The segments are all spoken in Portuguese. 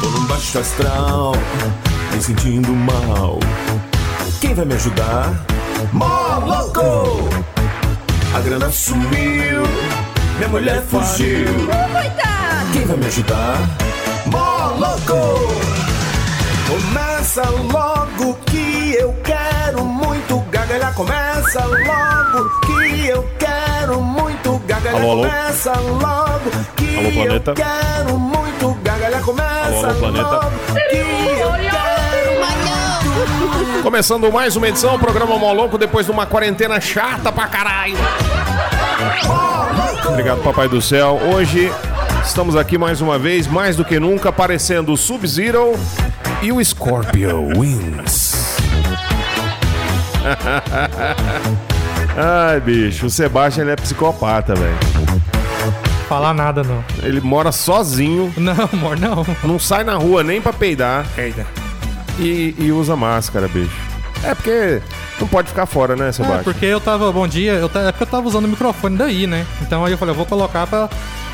Tô num baixo astral, me sentindo mal. Quem vai me ajudar? Mó louco! A grana sumiu, minha mulher fugiu. Quem vai me ajudar? Mó louco! Começa logo que eu quero muito gagalhar. Começa logo que eu quero muito gagalhar. Alô, alô? Começa logo que Alô, planeta? eu quero muito gagalhar. Começa Alô, alô, planeta? logo que eu quero muito Começando mais uma edição, programa Moloco, depois de uma quarentena chata pra caralho. Obrigado, Papai do Céu. Hoje estamos aqui mais uma vez, mais do que nunca, aparecendo o Sub-Zero e o Scorpio Wings. Ai, bicho, o Sebastian ele é psicopata, velho. Falar nada, não. Ele mora sozinho, Não, amor, não. não sai na rua nem pra peidar Eita. e, e usa máscara, bicho. É porque não pode ficar fora, né, É, Sebastião? porque eu tava, bom dia, eu ta- é porque eu tava usando o microfone daí, né? Então aí eu falei, eu vou colocar pra.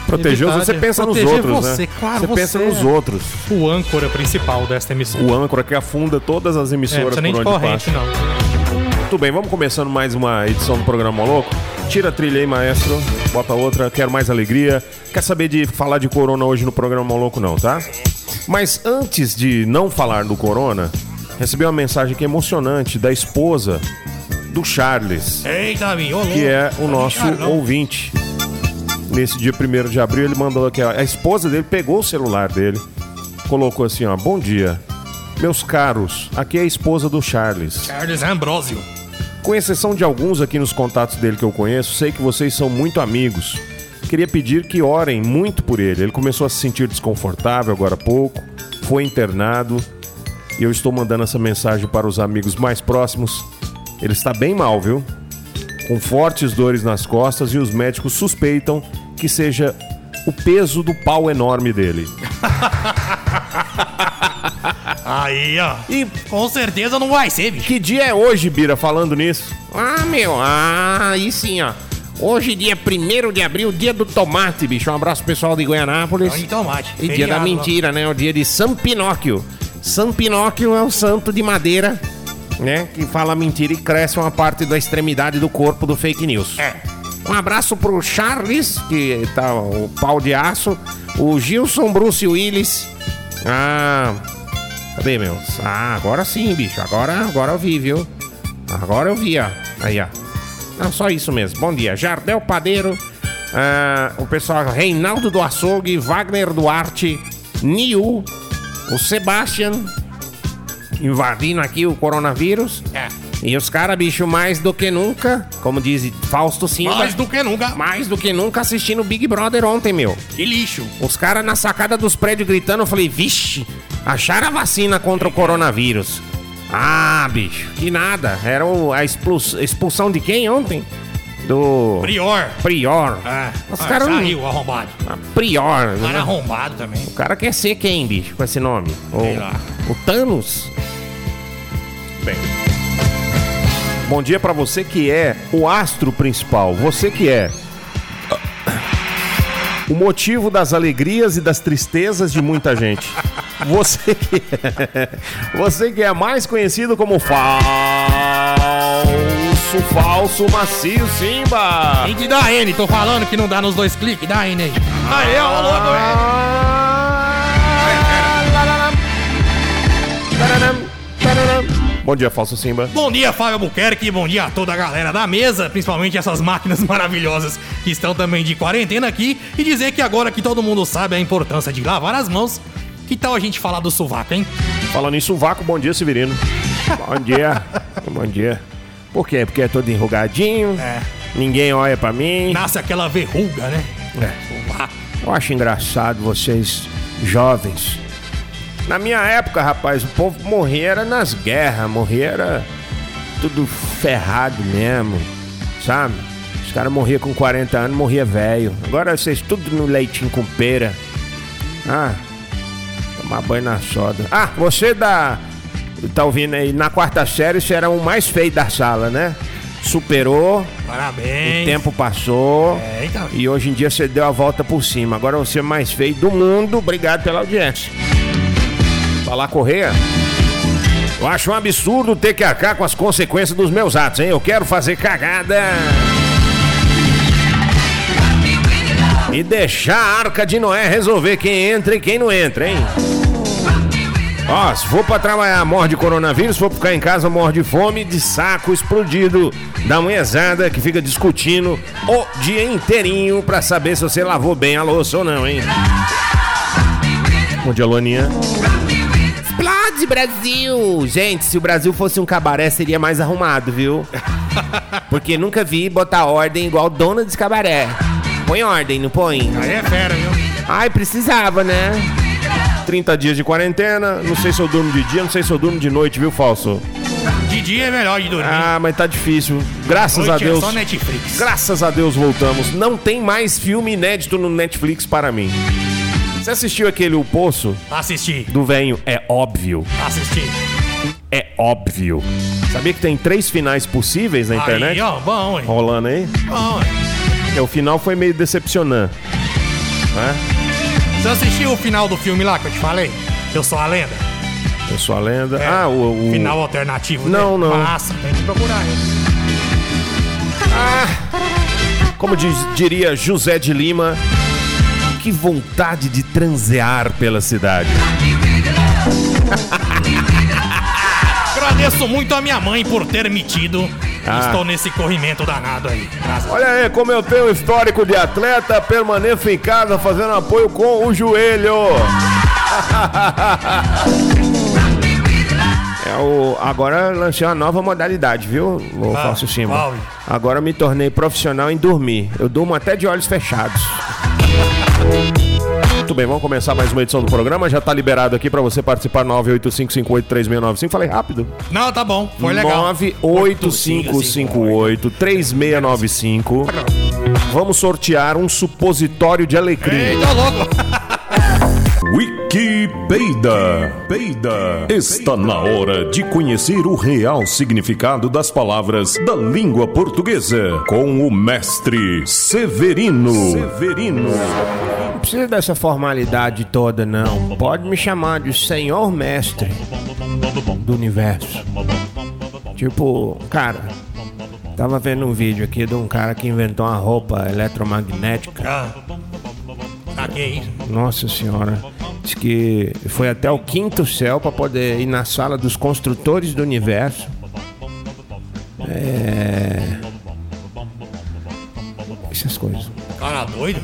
Proteger evitar você pensa nos outros, você, né? Claro, você pensa nos é outros. O âncora principal desta emissora. O âncora que afunda todas as É, não emissoras precisa nem por de onde corrente, passa. não. Tudo bem, vamos começando mais uma edição do programa Louco. Tira a trilha aí, maestro. Bota outra. Quero mais alegria. Quer saber de falar de corona hoje no programa Louco, não, tá? Mas antes de não falar do corona, recebi uma mensagem aqui emocionante da esposa do Charles. Eita, que é o nosso Ah, não. ouvinte. Nesse dia 1 de abril, ele mandou aqui, ó, a esposa dele pegou o celular dele, colocou assim, ó, bom dia. Meus caros, aqui é a esposa do Charles. Charles Ambrosio. Com exceção de alguns aqui nos contatos dele que eu conheço, sei que vocês são muito amigos. Queria pedir que orem muito por ele. Ele começou a se sentir desconfortável agora há pouco, foi internado e eu estou mandando essa mensagem para os amigos mais próximos. Ele está bem mal, viu? Com fortes dores nas costas e os médicos suspeitam que seja o peso do pau enorme dele. Aí, ó. E Com certeza não vai ser, bicho. que dia é hoje, Bira, falando nisso? Ah, meu, ah, aí sim, ó. Hoje, dia 1 de abril, dia do tomate, bicho. Um abraço pro pessoal de Goianápolis. Olha, tomate. E dia da Feriado, mentira, né? O dia de São Pinóquio. São Pinóquio é o santo de madeira, né? Que fala mentira e cresce uma parte da extremidade do corpo do fake news. É. Um abraço pro Charles, que tá o pau de aço. O Gilson Bruce Willis. Ah. Cadê, meus? Ah, agora sim, bicho. Agora, agora eu vi, viu? Agora eu vi, ó. Aí, ó. Não, só isso mesmo. Bom dia. Jardel Padeiro. ah, o pessoal Reinaldo do Açougue, Wagner Duarte, Niu, o Sebastian. Invadindo aqui o coronavírus. É. E os caras, bicho, mais do que nunca, como diz Fausto Silva, Mais do que nunca. mais do que nunca assistindo Big Brother ontem, meu. Que lixo. Os caras na sacada dos prédios gritando, eu falei, vixe, acharam a vacina contra o coronavírus. Ah, bicho, que nada. Era o- a expuls- expulsão de quem ontem? Do Prior. Prior. Ah, Os ah, caras não- saiu arrombado. Ah, Prior. Cara né? arrombado também. O cara quer ser quem, bicho, com esse nome? Sei O, lá. o Thanos? Bem. Bom dia pra você que é o astro principal, você que é o motivo das alegrias e das tristezas de muita gente. Você que é, você que é mais conhecido como falso, falso macio Simba. Tem que dar N, tô falando que não dá nos dois cliques, dá N aí. Aí, ó, louco, Bom dia, falso Simba. Bom dia, Fábio Albuquerque, bom dia a toda a galera da mesa, principalmente essas máquinas maravilhosas que estão também de quarentena aqui, e dizer que agora que todo mundo sabe a importância de lavar as mãos, que tal a gente falar do sovaco, hein? Falando em sovaco, bom dia, Severino. Bom dia. bom dia. Por quê? Porque é todo enrugadinho, É. ninguém olha pra mim. Nasce aquela verruga, né? É. Eu acho engraçado vocês, jovens. Na minha época, rapaz, o povo morria era nas guerras, morria era tudo ferrado mesmo, sabe? Os caras morriam com 40 anos, morria velho. Agora vocês tudo no leitinho com pera. Ah, tomar banho na soda. Ah, você da tá ouvindo aí, na quarta série você era o mais feio da sala, né? Superou, Parabéns. o tempo passou. É, então. E hoje em dia você deu a volta por cima. Agora você é o mais feio do mundo. Obrigado pela audiência. Falar Correia. Eu acho um absurdo ter que arcar com as consequências dos meus atos, hein? Eu quero fazer cagada. E deixar a arca de Noé resolver quem entra e quem não entra, hein? Ó, se for pra trabalhar, morre de coronavírus, se for ficar em casa, morre de fome, de saco explodido da manhãzada que fica discutindo o dia inteirinho pra saber se você lavou bem a louça ou não, hein? Bom dia, Luaninha. Brasil! Gente, se o Brasil fosse um cabaré, seria mais arrumado, viu? Porque nunca vi botar ordem igual dona de cabaré. Põe ordem, não põe? Aí é fera, viu? Ai, precisava, né? 30 dias de quarentena, não sei se eu durmo de dia, não sei se eu durmo de noite, viu, Falso? De dia é melhor de dormir. Ah, mas tá difícil. Graças Noite a Deus. é só Netflix. Graças a Deus voltamos. Não tem mais filme inédito no Netflix para mim. Você assistiu aquele O Poço Assisti. do Venho? É óbvio. Assisti. É óbvio. Sabia que tem três finais possíveis na internet? Aí, ó, bom, hein? Rolando aí? Bom, hein? É, o final foi meio decepcionante. Né? Você assistiu o final do filme lá que eu te falei? Eu sou a lenda. Eu sou a lenda. É, ah, o. o- Final alternativo. Não, dele. não. Massa, tem que procurar, hein? Como diz- diria José de Lima, que vontade de transear pela cidade. Agradeço muito a minha mãe por ter me tido. Ah. Estou nesse corrimento danado aí. Graças Olha aí, como eu tenho histórico de atleta, permaneço em casa fazendo apoio com o joelho. É o, agora lancei uma nova modalidade, viu, o Ah, Falso Simba? Agora me tornei profissional em dormir. Eu durmo até de olhos fechados. Muito bem, vamos começar mais uma edição do programa. Já tá liberado aqui pra você participar 985583695. Falei rápido. Não, tá bom. Foi legal. 985583695. Vamos sortear um supositório de alecrim. Eita, louco. Wiki Peida. Peida. Está na hora de conhecer o real significado das palavras da língua portuguesa com o mestre Severino. Severino. Não precisa dessa formalidade toda, não. Pode me chamar de Senhor Mestre do Universo. Tipo, cara, tava vendo um vídeo aqui de um cara que inventou uma roupa eletromagnética. Ah. Que isso? Nossa senhora. Diz que foi até o quinto céu pra poder ir na sala dos construtores do universo. É. Essas coisas. Cara doido.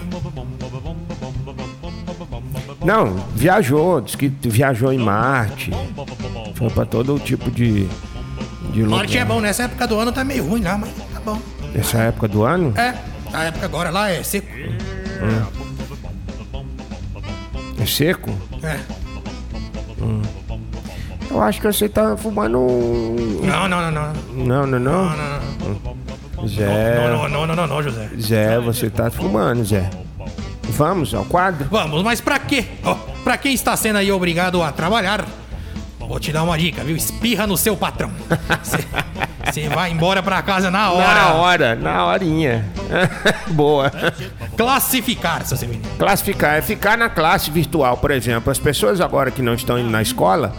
Não, viajou, diz que viajou em Marte. Foi pra todo tipo de. de lugar. Marte é bom. Nessa época do ano tá meio ruim lá, mas tá bom. Nessa época do ano? É. A época agora lá é seco. É seco? É. Eu acho que você tá fumando. um- Não, não, não, não. Não, não, Não, não. não, não. Zé. Não, não, não, não, não, não, José. Zé, você tá fumando, Zé. Vamos ao quadro? Vamos, mas pra quê? Ó, pra quem está sendo aí obrigado a trabalhar, vou te dar uma dica, viu? Espirra no seu patrão. Você vai embora pra casa na hora. Na hora, na horinha. Boa. Classificar, seu Severino. Classificar é ficar na classe virtual, por exemplo. As pessoas agora que não estão indo na escola,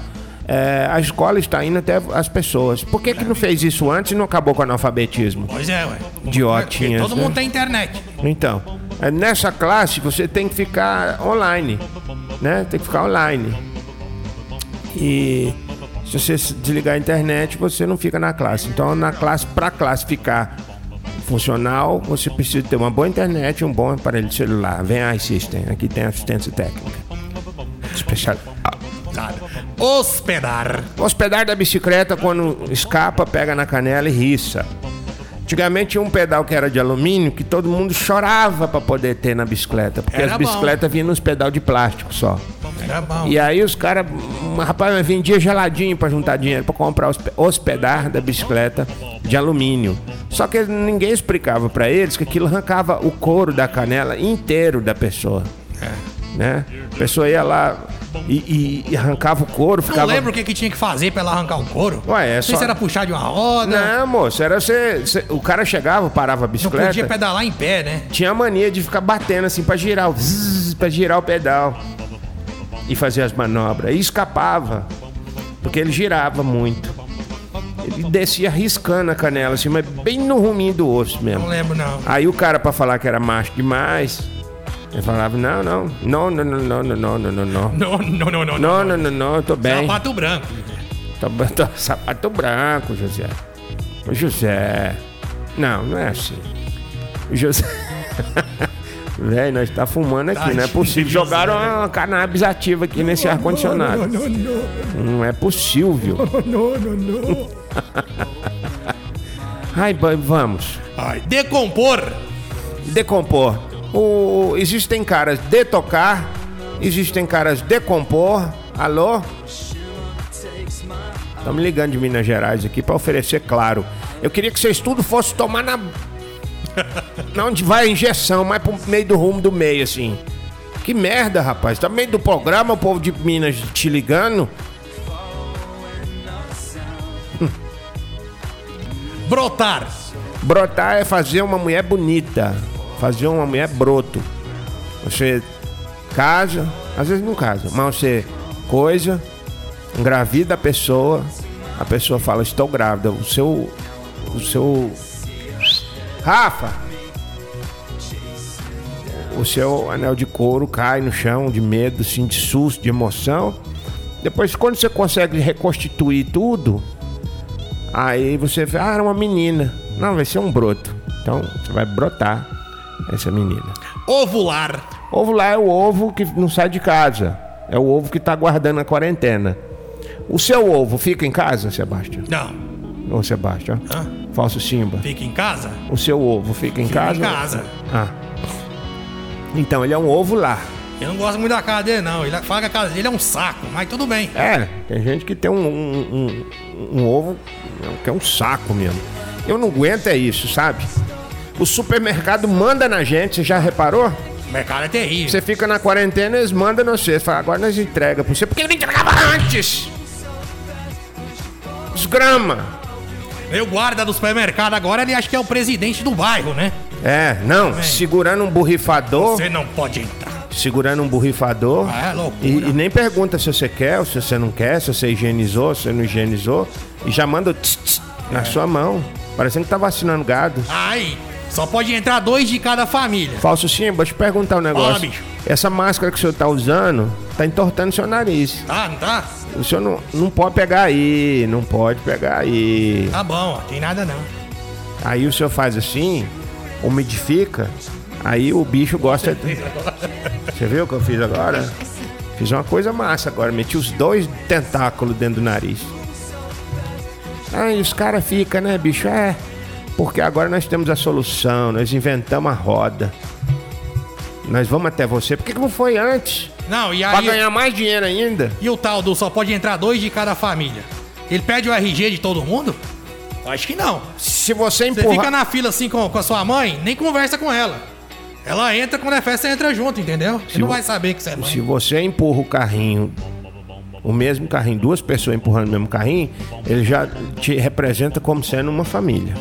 é, a escola está indo até as pessoas. Por que, que não fez isso antes e não acabou com o analfabetismo? Pois é, ué. Idiotinhas, Todo né? mundo tem internet. Então, é, nessa classe você tem que ficar online, né? Tem que ficar online. E se você desligar a internet, você não fica na classe. Então, na classe, para classificar funcional, você precisa ter uma boa internet e um bom aparelho de celular. Vem a iSystem, aqui tem assistência técnica. Especial. Hospedar. Hospedar da bicicleta, quando escapa, pega na canela e riça. Antigamente tinha um pedal que era de alumínio que todo mundo chorava pra poder ter na bicicleta, porque Era as bicicletas vinham nos pedal de plástico só. Era bom. E aí os caras, rapaz, vendia geladinho pra juntar dinheiro pra comprar os hospedar da bicicleta de alumínio. Só que ninguém explicava pra eles que aquilo arrancava o couro da canela inteiro da pessoa. Né? A pessoa ia lá, E, e- e arrancava o couro, Não ficava. lembro o que, que tinha que fazer pra ela arrancar o couro. Ué, é Não sei só- se era puxar de uma roda. Não, moço, era você, você- O cara chegava, parava a Não bicicleta. podia pedalar em pé, né? tinha a mania de ficar batendo assim pra girar, o zzz, pra girar o pedal e fazer as manobras. E escapava, porque ele girava muito. Ele descia riscando a canela assim, mas bem no ruminho do osso Não mesmo. lembro, não. Aí o cara pra falar que era macho demais, ele falava: "Não, não, não, não, não, não, não, não, não, não, não, Não, não, não, não. não, não, não, não, tô bem, Sapato branco. tô, tô sapato branco, José, Ô, José, não, não é assim, José." Velho, nós tá fumando aqui, não é possível. Jogaram uma cannabis ativa aqui nesse ar-condicionado. Não, não, Não é possível. não, não, não. Ai, vamos. Ai, decompor. Decompor. O, existem caras de tocar, existem caras de compor. Alô? Estamos ligando de Minas Gerais aqui para oferecer claro. Eu queria que vocês tudo fossem tomar na. Na onde vai a injeção, mais pro meio do rumo do meio, assim. Que merda, rapaz. Tá no meio do programa, o povo de Minas te ligando. Brotar. Brotar é fazer uma mulher bonita, fazer uma mulher broto. Você casa, às vezes não casa, mas você coisa, engravida a pessoa, a pessoa fala, estou grávida. O seu. O seu. Rafa! O seu anel de couro cai no chão de medo, assim, de susto, de emoção. Depois, quando você consegue reconstituir tudo, Aí você vê, ah, era uma menina. Não, vai ser um broto. Então você vai brotar essa menina. Ovular. Ovo lá é o ovo que não sai de casa. É o ovo que tá guardando a quarentena. O seu ovo fica em casa, Sebastião? Não. Ô, Sebastião. Hã? Falso Simba. Fica em casa? O seu ovo fica em Fica casa? em casa. Ah. Então ele é um ovo lá. Eu não gosto muito da casa dele, não. Ele fala que a casa dele é um saco, mas tudo bem. É, tem gente que tem um, um, um- um ovo que é um saco mesmo. Eu não aguento é isso, sabe? O supermercado manda na gente, você já reparou? O mercado é terrível. Você fica na quarentena, eles mandam você. Você fala, agora nós entrega pra você. Por que não entregava antes? Desgrama. Meu guarda do supermercado agora, ele acha que é o presidente do bairro, né? É, não, segurando um borrifador, Você não pode entrar. segurando um borrifador. Ah, é loucura. E, e nem pergunta se você quer ou se você não quer, se você higienizou, se você não higienizou. E já manda o tss, tss na sua mão. Parecendo que tá vacinando gado. Ai, só pode entrar dois de cada família. Falso Simba, deixa eu perguntar um negócio. Fala, bicho. Essa máscara que o senhor tá usando tá entortando seu nariz. Tá, não tá? O senhor não, não pode pegar aí, não pode pegar aí. Tá bom, ó, tem nada não. Aí o senhor faz assim, umidifica, aí o bicho gosta. Você viu o que eu fiz agora? Fiz uma coisa massa agora, meti os dois tentáculos dentro do nariz. Aí os caras ficam, né, bicho? É, porque agora nós temos a solução, nós inventamos a roda. Nós vamos até você. Por que, que não foi antes? Não, e Pra aí. ganhar mais dinheiro ainda? E o tal do só pode entrar dois de cada família? Ele pede o RG de todo mundo? Acho que não. Se você Você empurrar. fica na fila assim com, com a sua mãe, nem conversa com ela. Ela entra quando é festa, você entra junto, entendeu? Você não vai saber que você é mãe. Se você empurra o carrinho, o mesmo carrinho, duas pessoas empurrando o mesmo carrinho, ele já te representa como sendo uma família.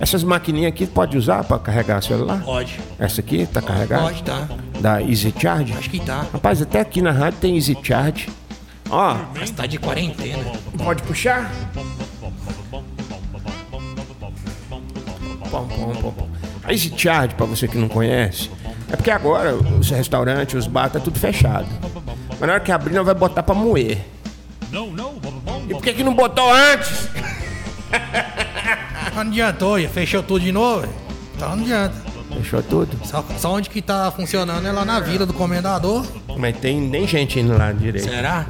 Essas maquininhas aqui pode usar para carregar celular? Pode. Essa aqui tá carregada? Pode, tá. Da Easy Charge? Acho que tá. Rapaz, até aqui na rádio tem Easy Charge. Ó, Mas tá de quarentena. pode puxar? Pom, pom, pom, pom. A Easy Charge, pra você que não conhece, é porque agora os restaurantes, os bar, tá tudo fechado. Mas na hora que abrir, nós vai botar pra moer. E por que que não botou antes? Não adiantou, ia fechou tudo de novo. Então não adianta. Fechou tudo. Só, só onde que tá funcionando é lá na vila do comendador. Mas tem nem gente indo lá direito. Será?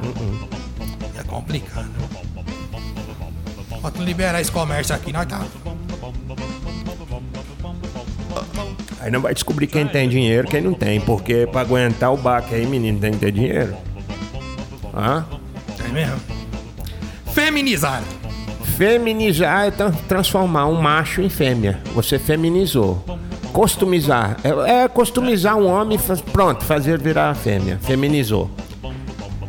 É complicado. Não liberar esse comércio aqui, nós tá. Aí não vai descobrir quem tem dinheiro quem não tem. Porque pra aguentar o baque aí, menino, tem que ter dinheiro. Hã? É mesmo? Feminizar. Feminizar é tra- transformar um macho em fêmea. Você feminizou. Customizar. É, é customizar um homem, faz- pronto, fazer virar a fêmea. Feminizou.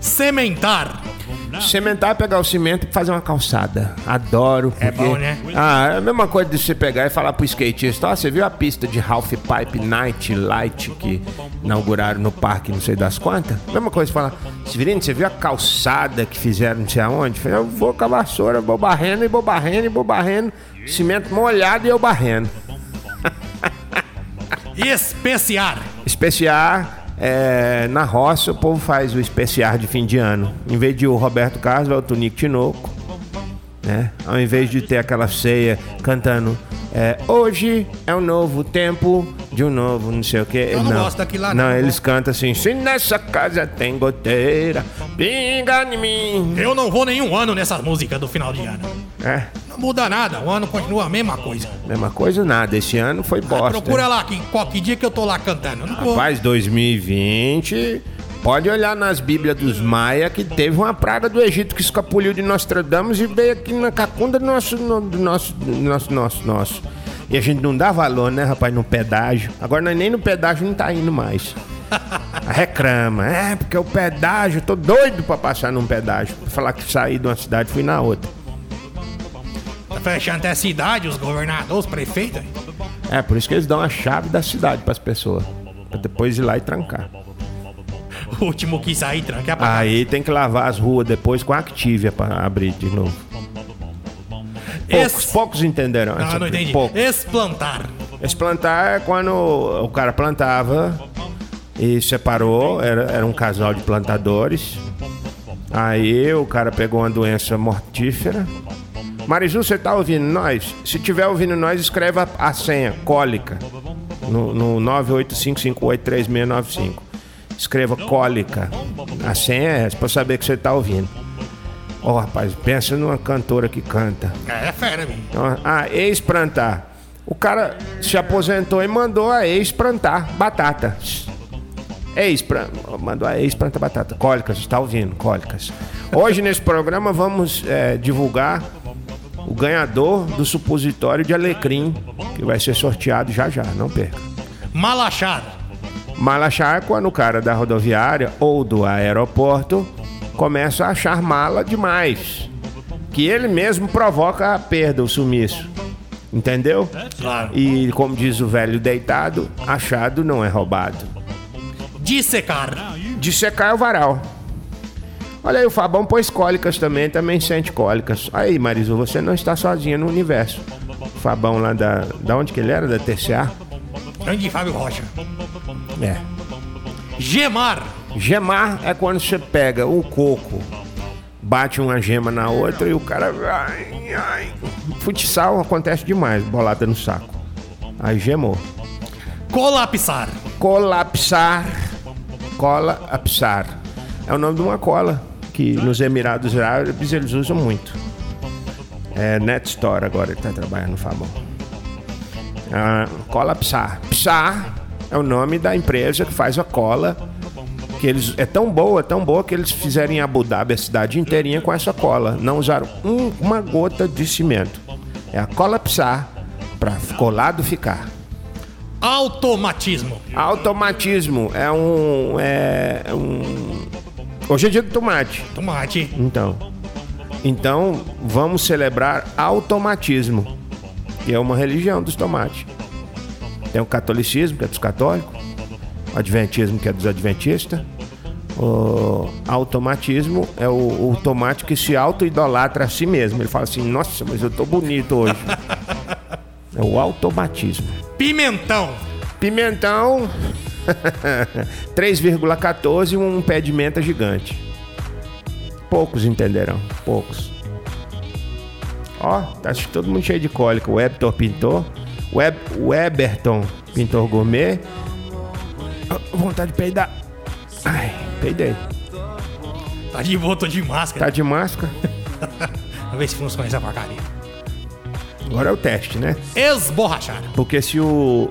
Sementar. Cementar é pegar o cimento e fazer uma calçada. Adoro. É porque- bom, né? Ah, é a mesma coisa de você pegar e falar pro skatista: Ó, você viu a pista de Half Pipe Night Light que inauguraram no parque, não sei das quantas? Mesma coisa de falar: Severino, você viu a calçada que fizeram não sei aonde? Eu vou com a vassoura, vou barrendo e vou barrendo e vou barrendo. Cimento molhado e eu barrendo. Especiar. Especiar, é, na roça o povo faz o especiar de fim de ano. Em vez de o Roberto Carlos, vai o Tonico Tinoco. Né? Ao invés de ter aquela ceia cantando é, Hoje é um novo tempo de um novo não sei o que. Eu não gosto daquilo lá, não. Não, eles cantam assim: Se nessa casa tem goteira, pinga em mim. Eu não vou nenhum ano nessas músicas do final de ano. É, Não muda nada, o ano continua a mesma coisa. mesma coisa, nada. Esse ano foi bosta. Procura lá, que, qualquer dia que eu tô lá cantando. Não vou. Rapaz, 2020. Pode olhar nas Bíblias dos Maia que teve uma praga do Egito que escapuliu de Nostradamus e veio aqui na cacunda do nosso, no- do nosso, do nosso, nosso, nosso. E a gente não dá valor, né, rapaz, no pedágio. Agora nós nem no pedágio não tá indo mais. Reclama, é, porque o pedágio, tô doido pra passar num pedágio. Pra falar que saí de uma cidade fui na outra. Fechando até a cidade, os governadores, os prefeitos. É, por isso que eles dão a chave da cidade pras pessoas. Pra depois ir lá e trancar. O último que sair, tranca parada. Aí tem que lavar as ruas depois com a Activia pra abrir de novo. Poucos, poucos entenderão. Ah, essa- não entendi. Poucos. Esplantar. Esse plantar é quando o cara plantava e separou, era, era um casal de plantadores. Aí o cara pegou uma doença mortífera. Marizu, você tá ouvindo nós? Se tiver ouvindo nós, escreva a, a senha, cólica, no, no 985583695. Escreva cólica. A senha é essa, pra saber que você tá ouvindo. Ó, rapaz, pensa numa cantora que canta. É, é fera. Então, Ah, ex-plantar. O cara se aposentou e mandou a ex-plantar batata. Ex, mandou a ex plantar batata. Cólicas, está ouvindo? Cólicas. Hoje nesse programa vamos é, divulgar o ganhador do supositório de alecrim, que vai ser sorteado já já, não perca. Malachar. Malachar é quando o cara da rodoviária ou do aeroporto começa a achar mala demais. Que ele mesmo provoca a perda, o sumiço. Entendeu? Claro. E como diz o velho deitado, achado não é roubado. Dissecar. Dissecar é o varal. Olha aí, o Fabão pôs cólicas também, também sente cólicas. Aí, Marizu, você não está sozinha no universo. O Fabão lá da. Da onde que ele era? Da TCA? Grande Fábio Rocha. É. Gemar. Gemar é quando você pega o coco, bate uma gema na outra e o cara. Ai, ai. Futsal acontece demais, bolada no saco. Aí gemou. Colapsar. Colapsar. Colapsar. É o nome de uma cola que nos Emirados Árabes eles usam muito. É Net Store agora, ele tá trabalhando no Fabão. Ah, colapsar. Psar é o nome da empresa que faz a cola. Que eles, é tão boa, tão boa que eles fizeram em Abu Dhabi a cidade inteirinha com essa cola. Não usaram um- uma gota de cimento. É a colapsar para colado ficar. Automatismo. Automatismo é um. É um. Hoje é dia do tomate. Tomate. Então. Então, vamos celebrar automatismo, que é uma religião dos tomates. Tem o catolicismo, que é dos católicos, o adventismo, que é dos adventistas. O automatismo é o, o tomate que se auto-idolatra a si mesmo. Ele fala assim: Nossa, mas eu tô bonito hoje. É o automatismo. Pimentão. Pimentão 3,14 um pé de menta gigante. Poucos entenderão, poucos. Ó, tá todo mundo cheio de cólica. O Webtor pintor, Web, Weberton pintor gourmet. Ah, vontade de peidar. Ai, peidei. Tá de volta de máscara. Tá de máscara? Vamos ver se funciona essa porcaria. Agora é o teste, né? Esborrachar. Porque se o,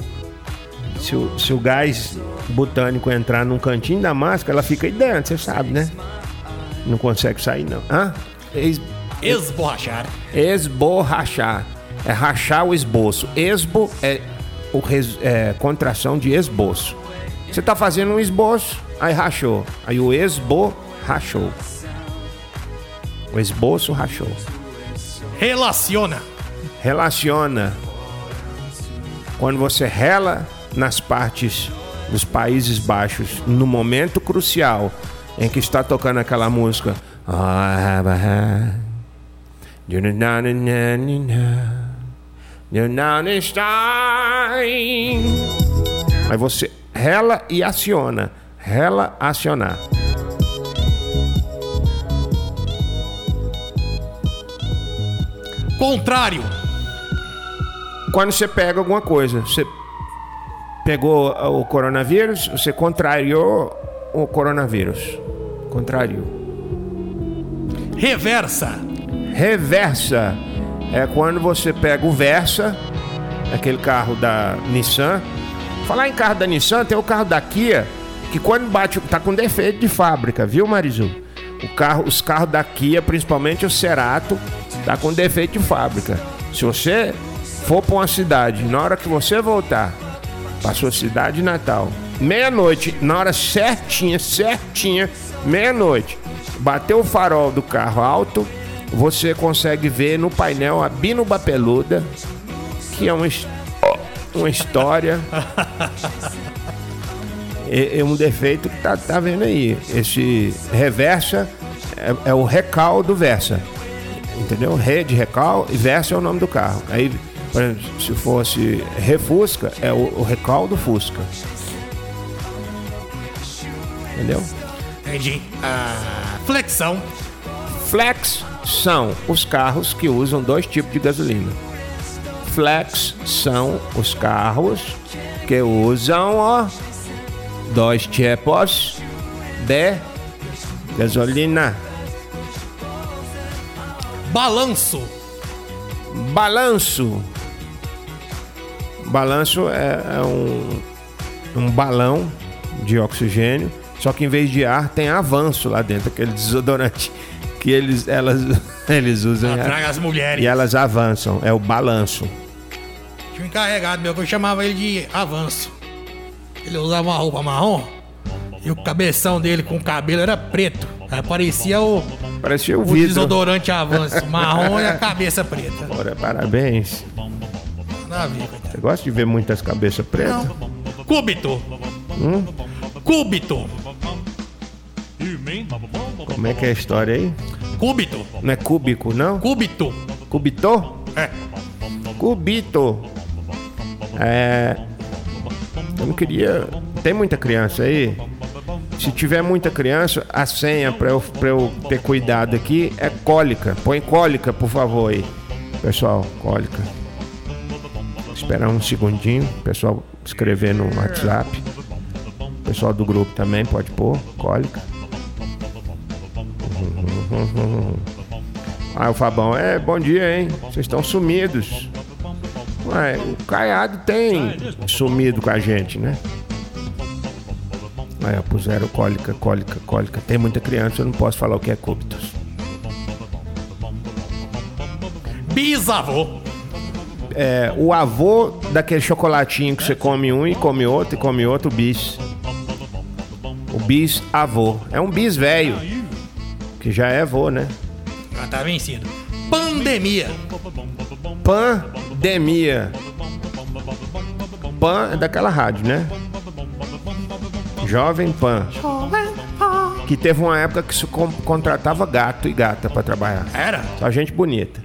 se o, se o gás botânico entrar num cantinho da máscara, ela fica aí dentro, você sabe, né? Não consegue sair, não. Hã? Es, Esborrachar. esborrachar. É rachar o esboço. Esbo é o res- é, contração de esboço. Você tá fazendo um esboço, aí rachou. Aí o esbo rachou. O esboço rachou. Relaciona. Relaciona. Quando você rela nas partes dos Países Baixos, no momento crucial em que está tocando aquela música. Aí você rela e aciona. Rela, acionar. Contrário. Quando você pega alguma coisa, você pegou o coronavírus, você contrariou o coronavírus. Contrariou. Reversa. Reversa é quando você pega o Versa, aquele carro da Nissan. Falar em carro da Nissan, tem o carro da Kia, que quando bate, tá com defeito de fábrica, viu, Marizu? O carro, os carros da Kia, principalmente o Cerato, tá com defeito de fábrica. Se você for para uma cidade, na hora que você voltar para sua cidade natal, meia-noite, na hora certinha, certinha, meia-noite, bateu o farol do carro alto, você consegue ver no painel a binuba peluda, que é uma, uma história. é, é um defeito que tá, tá vendo aí. Esse reversa é, é o recal do Versa. Entendeu? Re de recal e Versa é o nome do carro. Aí, se fosse refusca, é o, o recal do Fusca. Entendeu? Entendi. Ah, flexão. Flex são os carros que usam dois tipos de gasolina. Flex são os carros que usam ó, dois tipos de gasolina. Balanço. Balanço. Balanço é, é um, um balão de oxigênio, só que em vez de ar tem avanço lá dentro, aquele desodorante que eles, elas, eles usam. Traga as mulheres. E elas avançam, é o balanço. Tinha um encarregado meu que eu chamava ele de avanço. Ele usava uma roupa marrom e o cabeção dele com o cabelo era preto. Aí parecia o, Parecia o o vidro. desodorante avanço marrom e a cabeça preta. Ora, parabéns. Nada a ver, coitado. Você gosta de ver muitas cabeças pretas? Cúbito. Cúbito. Como é que é a história aí? Cúbito. Não é cúbico, não? Cúbito. Cubitô? É. Cubito. É. Eu não queria. Tem muita criança aí? Se tiver muita criança, a senha pra eu, pra eu ter cuidado aqui é cólica. Põe cólica, por favor aí. Pessoal, cólica. Esperar um segundinho. Pessoal escrever no WhatsApp. Pessoal do grupo também pode pôr cólica. Ah, o Fabão, é, bom dia, hein? Vocês estão sumidos. Ué, o Caiado tem sumido com a gente, né? Aí, puseram cólica, cólica, cólica. Tem muita criança, eu não posso falar o que é cúbitos. Bisavô. É, o avô daquele chocolatinho que você come um e come outro e come outro, o bis. O bis avô. É um bis velho. Que já é avô, né? Já tá vencido. Pandemia. Pandemia. Pan é daquela rádio, né? Jovem Pan. Que teve uma época que se con- contratava gato e gata pra trabalhar. Era? Só gente bonita.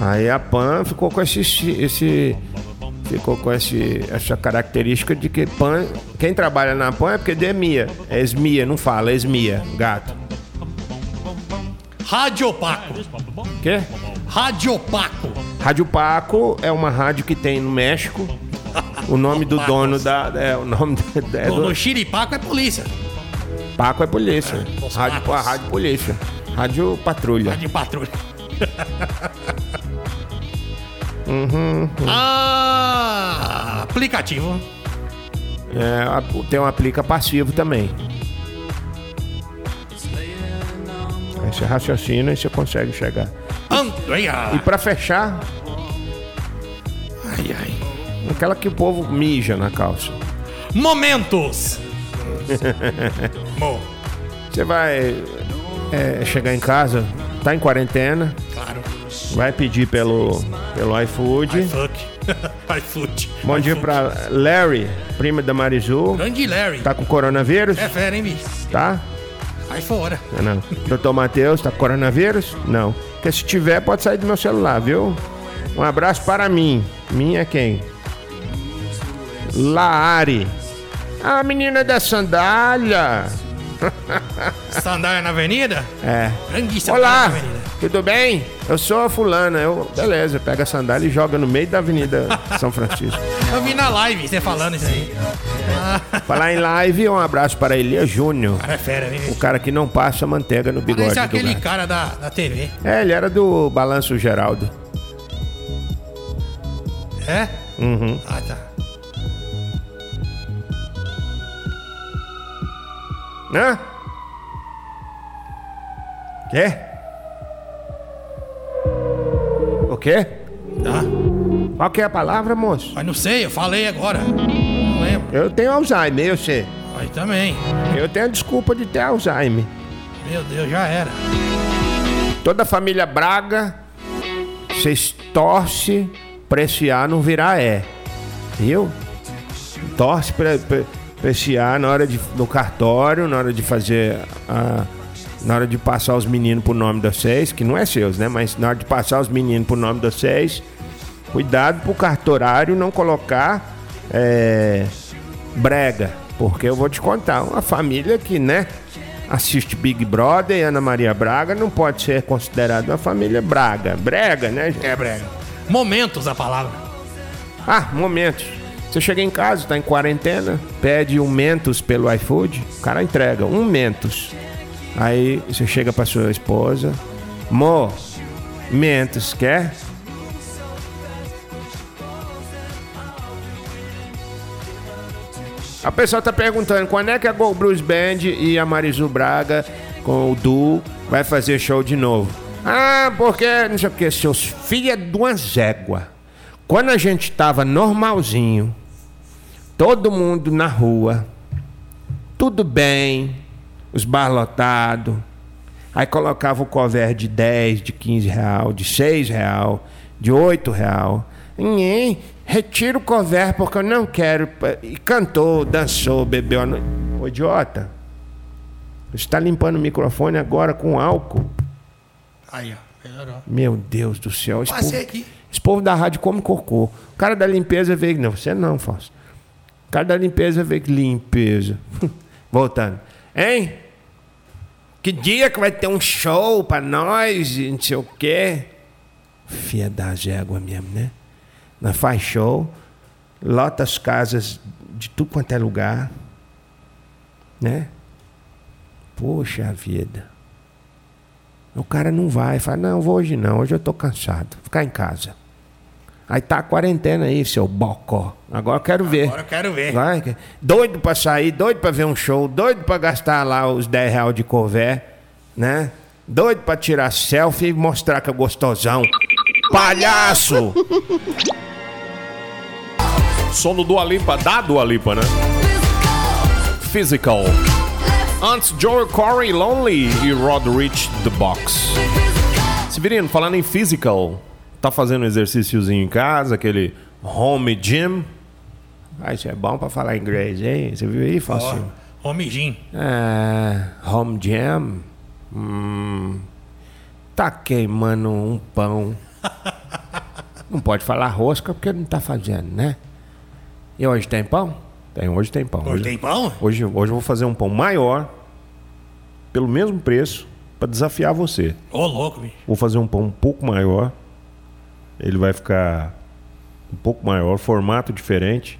Aí a Pan ficou com esse, esse ficou com esse, essa característica de que Pan, quem trabalha na Pan é porque demia, é esmia, não fala, é esmia, gato. Radiopaco. Quê? Radiopaco. Rádio Paco é uma rádio que tem no México. O nome do dono da. É, o nome da, é do, no Xiripaco é polícia. Paco é polícia. os Rádio, a rádio polícia. Rádio patrulha. Rádio patrulha. Uhum, Ah, aplicativo. É, tem um aplica passivo também. Aí você raciocina e você consegue chegar. An... Ai, E pra fechar, ai, ai. aquela que o povo mija na calça. Momentos. Mo, Você vai é, chegar em casa, tá em quarentena. Vai pedir pelo, pelo iFood. IFoot. Bom dia pra Larry, prima da Marizu. Grande Larry. Tá com coronavírus? É fera, hein, bicho? Tá? Sai fora. Não, não. Doutor Matheus, tá com coronavírus? Não. Porque se tiver, pode sair do meu celular, viu? Um abraço para mim. Minha quem? Laari. A menina da sandália. Sandália na avenida? É. Olá, na avenida. Tudo bem? Eu sou a fulana. Eu, beleza, pega a sandália e joga no meio da Avenida São Francisco. Eu vi na live você falando isso aí. Falar em live, um abraço para Elia Júnior. Cara é fera, hein, O cara que não passa manteiga no bigode Parece do aquele cara da, da TV. É, ele era do Balanço Geraldo. É? Uhum. Ah, tá. Hã? Quê? Quê? Tá. Qual que é a palavra, moço? Mas não sei, eu falei agora. Não lembro. Eu tenho Alzheimer, eu sei. Aí também. Eu tenho a desculpa de ter Alzheimer. Meu Deus, já era. Toda a família Braga, vocês torce pra esse A não virar E. Viu? Torce pra, pra, pra esse A na hora de, no cartório, na hora de fazer a. Na hora de passar os meninos pro nome de vocês, que não é seus, né? Mas na hora de passar os meninos pro nome de vocês, cuidado pro cartorário não colocar é, brega. Porque eu vou te contar, uma família que, né? Assiste Big Brother e Ana Maria Braga não pode ser considerada uma família Braga. Brega, né? É brega. Momentos a palavra. Ah, momentos. Você chega em casa, tá em quarentena, pede um Mentos pelo iFood, o cara entrega um Mentos. Aí você chega pra sua esposa, Mo, Mentos, quer? A pessoa tá perguntando quando é que a Go Blues Band e a Marizu Braga com o Du vai fazer show de novo. Ah, porque não sei o que, seus filhos é de uma zégua. Quando a gente tava normalzinho, todo mundo na rua, tudo bem, os bar lotados, aí colocava o cover de 10, de 15 real, de 6 real, de 8 real. Ninguém retira o cover porque eu não quero. E cantou, dançou, bebeu. Ô idiota, você está limpando o microfone agora com álcool. Aí, ó. Melhorou. Meu Deus do céu. Esse Passei povo, aqui. esse povo da rádio come cocô. O cara da limpeza veio. Não, você não, Fausto. O cara da limpeza veio. Limpeza. Voltando. Hein? Que dia que vai ter um show pra nós e não sei o quê? Fia das éguas mesmo, né? Nós faz show, lota as casas de tudo quanto é lugar, né? Poxa vida. O cara não vai, fala, não, vou hoje não, hoje eu tô cansado, ficar em casa. Aí tá a quarentena aí, seu bocó. Agora eu quero ver. Agora eu quero ver. Vai, doido pra sair, doido pra ver um show, doido pra gastar lá os 10 reais de cover, né? Doido pra tirar selfie e mostrar que é gostosão. Palhaço! Sono do Alipa, da do Alipa, né? Physical. Antes, Joel Corey, Lonely e Rod Rich, The Box. Severino, falando em physical, tá fazendo um exercíciozinho em casa, aquele home gym? Ah, isso é bom pra falar inglês, hein? Você viu aí, Ó, Facinho? Homem É, home jam? Hum, tá queimando um pão. Não pode falar rosca porque não tá fazendo, né? E hoje tem pão? Tem, hoje tem pão. Hoje tem pão? Hoje, hoje eu vou fazer um pão maior, pelo mesmo preço, pra desafiar você. Ô, louco, bicho. Vou fazer um pão um pouco maior. Ele vai ficar um pouco maior, formato diferente.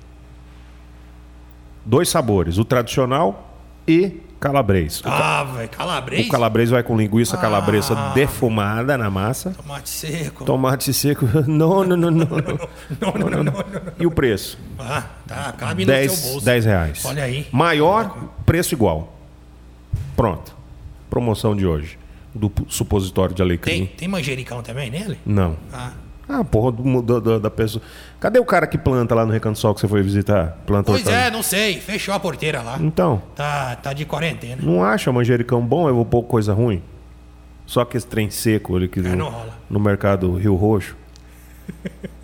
Dois sabores, o tradicional e calabrês. O, Ah, velho, calabrês? o calabrês vai com linguiça calabresa Ah. defumada na massa. Tomate seco. Tomate seco. Não, não, não, não. Não, não, não, não. E o preço? Ah, tá, cabe no seu 10, bolso. 10 reais. Olha aí. Maior, preço igual. Pronto. Promoção de hoje. Do supositório de alecrim. Tem, tem manjericão também nele? Não. Ah, Ah, porra, do, do- do- da pessoa. Cadê o cara que planta lá no Recanto Sol que você foi visitar? Planta Pois é, não sei. Fechou a porteira lá. Então, Tá, tá de quarentena. não acha manjericão bom? Eu vou pôr coisa ruim? Só que esse trem seco ali que É, no, não rola. no mercado Rio Roxo.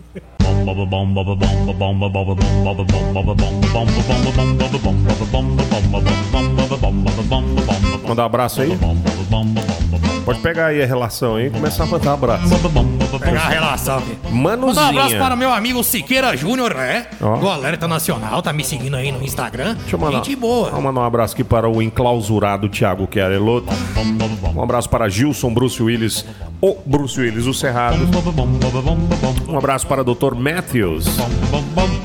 Mandar um abraço aí? Pode pegar aí a relação aí e começar a mandar abraço. Pegar a relação aqui. Mandar um abraço Manuzinha. para meu amigo Siqueira Júnior, né? Ó. Do Alerta Nacional. Tá me seguindo aí no Instagram. Deixa eu mandar, Gente boa. Vou mandar um abraço aqui para o enclausurado Thiago Chiarelotto. Um abraço para Gilson Bruce Willis, o Bruce Willis, o Cerrado. Um abraço para Dr. Matthews,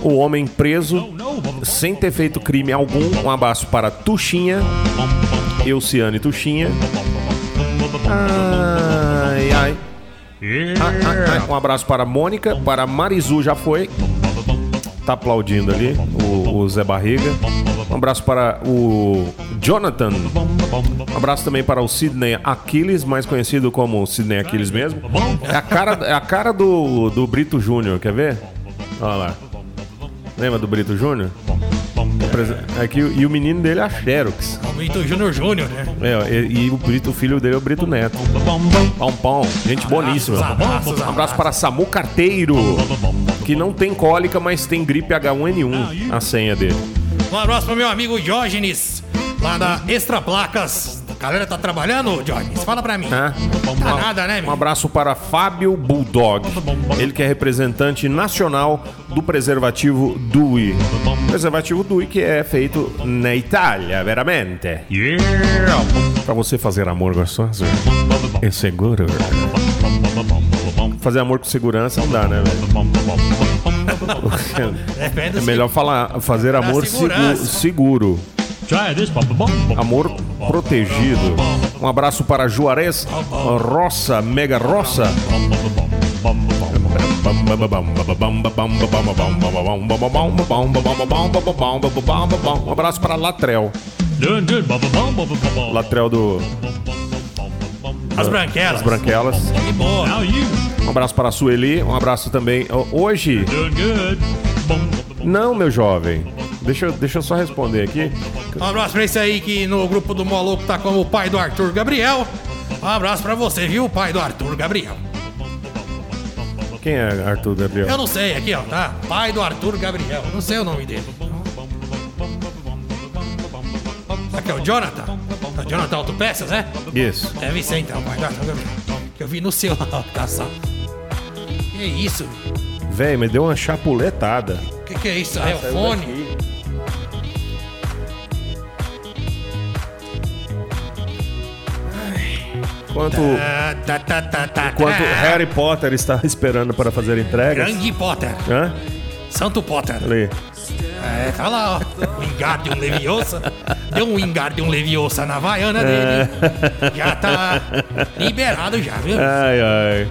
o homem preso sem ter feito crime algum. Um abraço para Tuxinha, Euciane Tuxinha. Ai, ai. Ai, ai, ai. Um abraço para Mônica, para Marizu, já foi. Tá aplaudindo ali, o, o Zé Barriga. Um abraço para o Jonathan. Um abraço também para o Sidney Aquiles, mais conhecido como Sidney Aquiles mesmo. É a cara, é a cara do, do Brito Júnior, quer ver? Olha lá. Lembra do Brito Júnior? É que, e o menino dele é a Xerox. O Vitor Júnior Júnior, né? É, e, e o, Brito, o filho dele é o Brito Neto. Pão, pão. Gente boníssima. Um abraço para Samu Carteiro, que não tem cólica, mas tem gripe H1N1, a senha dele. Um abraço pro meu amigo Diógenes, lá da Extra Placas. A galera tá trabalhando, Diógenes? Fala pra mim. Hã? Tá nada, né, Um meu? abraço para Fábio Bulldog, ele que é representante nacional do preservativo Dui. Preservativo Dui que é feito na Itália, veramente. Para você fazer amor gostoso é seguro. Fazer amor com segurança não dá, né, velho? É melhor falar fazer amor seguro, seguro. Amor protegido. Um abraço para Juarez Roça, Mega Roça. Um abraço para Latrel. Latrel do As branquelas. As Branquelas. Um abraço para a Sueli. Um abraço também. Hoje. Não, meu jovem. Deixa eu, deixa eu só responder aqui. Um abraço pra esse aí que no grupo do Moloco tá como o pai do Arthur Gabriel. Um abraço pra você, viu, pai do Arthur Gabriel. Quem é Arthur Gabriel? Eu não sei, aqui ó, tá? Pai do Arthur Gabriel. Não sei o nome dele. Aqui é o Jonathan. O Jonathan Autopeças, é? Isso. Deve ser então, pai do Arthur Gabriel. Que eu vi no seu lá, tá só. Que isso? Véi, me deu uma chapuletada. Que que é isso? É o fone? Enquanto, enquanto. Harry Potter está esperando para fazer entregas. Grande Potter. Hã? Santo Potter. Ali. É, tá lá, ó. Wingardium Leviosa. Deu um Wingardium Leviosa na vaiana dele. Já tá liberado já, viu? Ai, ai.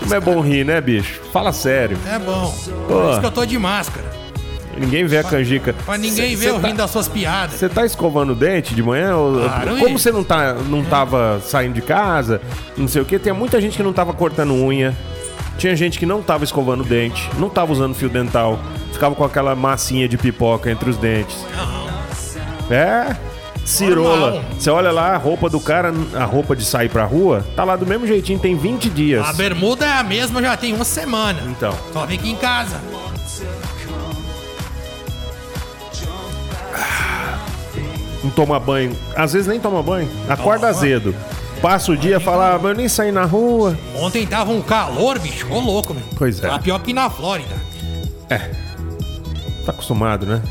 Como é bom rir, né, bicho? Fala sério. É bom. Pô. Por isso que eu tô de máscara. Ninguém vê a canjica. Pra ninguém Cê- ver cê eu tá- rindo das suas piadas. Você tá escovando o dente de manhã? Ou- Claro, Como você não, tá, não tava saindo de casa, não sei o que, tem muita gente que não tava cortando unha. Tinha gente que não tava escovando o dente, não tava usando fio dental, ficava com aquela massinha de pipoca entre os dentes. É. Cirola. Você olha lá, a roupa do cara, a roupa de sair pra rua, tá lá do mesmo jeitinho, tem 20 dias. A bermuda é a mesma já tem uma semana. Então. Só vem aqui em casa. Não toma banho. Às vezes nem toma banho. Acorda azedo. Passa o dia e fala, ah, mas eu nem saí na rua. Ontem tava um calor, bicho. Ô louco, meu. Pois é. Tá pior que na Flórida. Tá acostumado, né?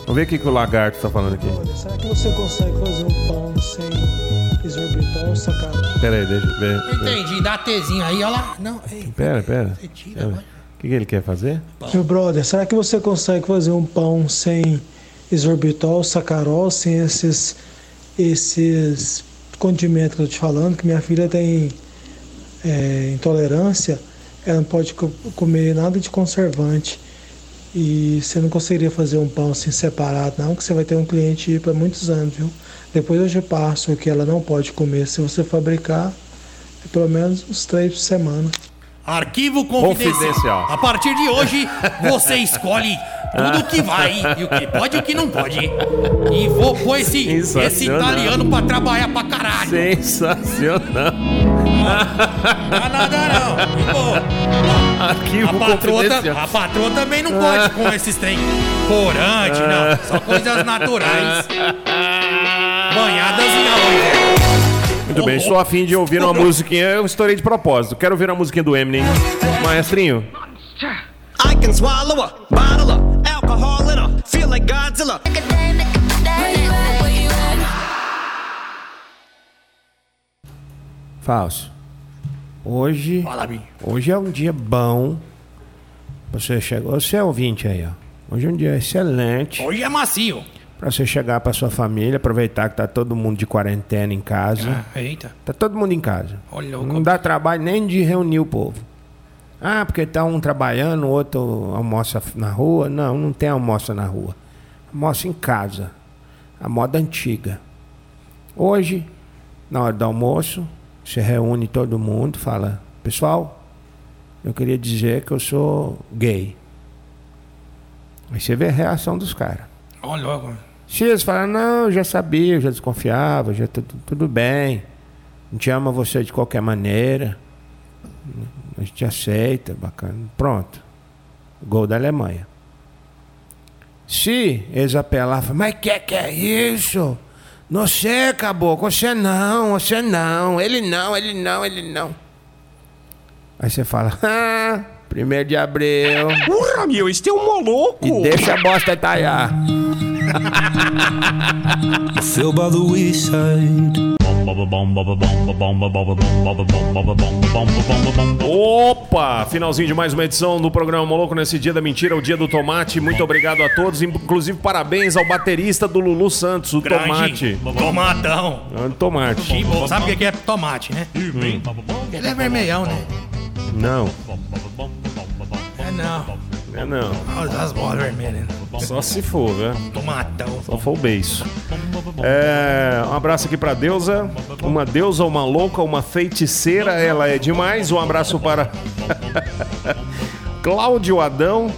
Vamos ver o que, que o lagarto tá falando aqui. Será que você consegue fazer um pão sem exorbital, sacar? Pera aí, deixa eu ver. Entendi. Dá Tzinho aí, olha lá. Não, ei. Pera, pera. Você tira. O que, que ele quer fazer? Meu brother, será que você consegue fazer um pão sem exorbitol, sacarol, sem esses, esses condimentos que eu tô te falando? Que minha filha tem é, intolerância, ela não pode co- comer nada de conservante. E você não conseguiria fazer um pão assim separado, não, que você vai ter um cliente para muitos anos, viu? Depois eu te passo o que ela não pode comer. Se você fabricar, é pelo menos uns três por semana. Arquivo confidencial. Confidencial. A partir de hoje, você escolhe tudo que vai e o que pode e o que não pode. E vou pôr esse, esse italiano pra trabalhar pra caralho. Sensacional. Não não. E, pô, Arquivo a, patroa, confidencial. a patroa também não pode com esses trem corante, não. Só coisas naturais. Banhadas em álcool. Muito bem, estou afim de ouvir uma musiquinha. Eu estourei de propósito. Quero ouvir uma musiquinha do Eminem. Maestrinho. I can swallow a bottle of alcohol in a feel like Godzilla. Falso. Hoje, Fala, hoje é um dia bom. Você chegou, você é ouvinte aí, ó. Hoje é um dia excelente Hoje é macio. Para você chegar para sua família, aproveitar que tá todo mundo de quarentena em casa. Ah, eita. Tá todo mundo em casa. Olha Não dá trabalho nem de reunir o povo. Ah, porque tá um trabalhando, o outro almoça na rua. Não, não tem almoço na rua. Almoça em casa. A moda antiga. Hoje, na hora do almoço, você reúne todo mundo, fala: Pessoal, eu queria dizer que eu sou gay. Aí você vê a reação dos caras. Olha logo. Se eles falam, não, eu já sabia, eu já desconfiava, já tudo, tudo bem. A gente ama você de qualquer maneira. A gente aceita, bacana. Pronto. Gol da Alemanha. Se eles apelar, falam, mas que que é isso? Você, caboclo, você não, você não, ele não, ele não, ele não. Aí você fala, ah, primeiro de abril. Porra, meu, este é um moloco. E deixa a bosta talhar. Feel by the wayside. Opa! Finalzinho de mais uma edição do programa Moloco nesse dia da mentira, o dia do tomate. Muito obrigado a todos, inclusive parabéns ao baterista do Lulu Santos, o Tomate. Tomatão. Ah, Tomate. Sabe o que é tomate, né? Ele é vermelhão, né? Não, É não. É não. Olha as bolas vermelhas. Só se for, né? Tomatão. Só for o beijo. É, um abraço aqui pra deusa. Uma deusa, uma louca, uma feiticeira, ela é demais. Um abraço para Cláudio Adão,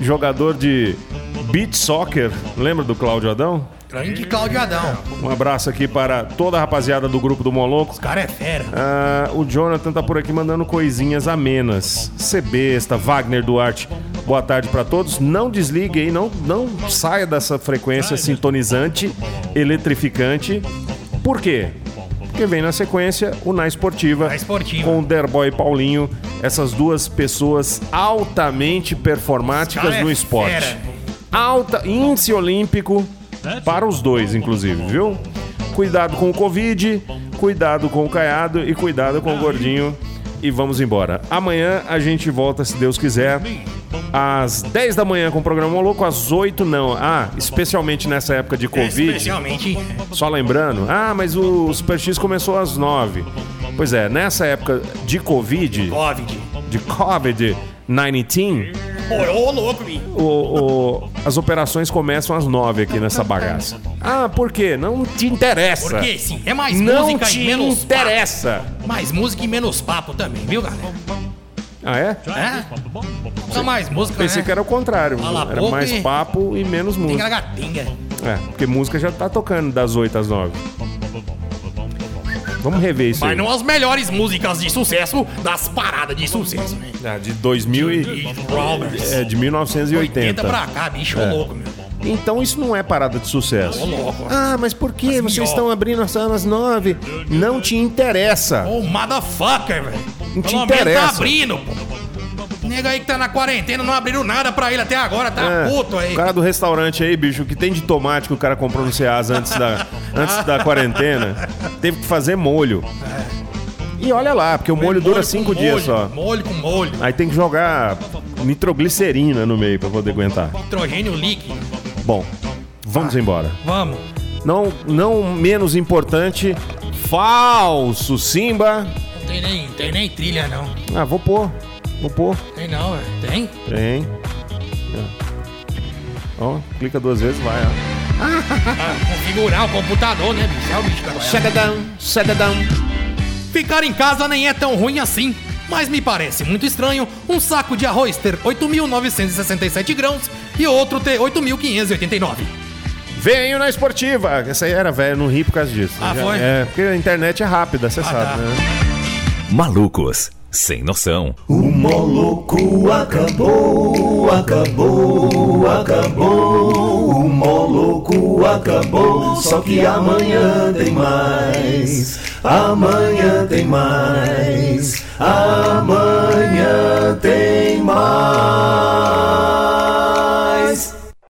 jogador de beach soccer. Lembra do Cláudio Adão? Grande Cláudio Adão. Um abraço aqui para toda a rapaziada do grupo do Moloco. Os cara é fera. Ah, o Jonathan tá por aqui mandando coisinhas amenas. Cebesta, Wagner Duarte. Boa tarde pra todos. Não desligue aí, não, não saia dessa frequência sintonizante, eletrificante. Por quê? Porque vem na sequência o Na Esportiva, Na Esportiva. com o Derboy Paulinho, essas duas pessoas altamente performáticas Cara é no esporte. fera. Alta índice olímpico para os dois, inclusive, viu? Cuidado com o Covid, cuidado com o caiado e cuidado com o gordinho. E vamos embora. Amanhã a gente volta, se Deus quiser, às 10 da manhã com o programa Louco, às 8 não. Ah, especialmente nessa época de Covid. Especialmente. Só lembrando, ah, mas o Super X começou às 9. Pois é, nessa época de Covid, Covid. de COVID-19, Ô, ô, louco, bicho. o- o- as operações começam às 9 aqui nessa bagaça. Ah, por quê? Não te interessa. Porque sim, é mais Não música te e menos interessa. papo. Mais música e menos papo também, viu, galera? Ah, é? É? Só mais música, Pensei né? que era o contrário. Fala Era pouco mais e- papo e menos música. É, porque música já tá tocando das 8 às 9. Vamos rever isso aí. Mas não as melhores músicas de sucesso das paradas de sucesso, né? Ah, de 2000 e... Roberts. É, de 80 1980. pra cá, bicho, ô louco, meu. Então isso não é parada de sucesso. Ah, mas por que vocês melhor. estão abrindo as salas 9? Não te interessa. Ô, motherfucker, velho. Não te Pelo menos interessa. tá abrindo, pô. Nega aí que tá na quarentena, não abriram nada pra ele até agora, tá É, puto aí. O cara do restaurante aí, bicho, que tem de tomate que o cara comprou no Ceasa antes da, antes da quarentena, teve que fazer molho. E olha lá, porque o molho dura com cinco molho, dias só. Molho com molho. Aí tem que jogar nitroglicerina no meio pra poder aguentar. Nitrogênio líquido. Bom, vamos embora. Vamos. Não, não menos importante, falso Simba. Não tem nem, tem nem trilha, não. Ah, vou pôr. Vou pôr. Tem não, velho. Tem? Tem. Ó, clica duas vezes, vai, ó. Ah, configurar o computador, né, bicho? É o bicho da. Ficar em casa nem é tão ruim assim. Mas me parece muito estranho um saco de arroz ter 8.967 grãos e outro ter 8.589. Venho na esportiva. Essa aí era velho, não ri por causa disso. Ah, Já- foi? É, porque a internet é rápida, você Ah, sabe, tá. né? Malucos, sem noção. O moloco acabou, acabou, acabou. O moloco acabou, só que amanhã tem mais. Amanhã tem mais. Amanhã tem mais.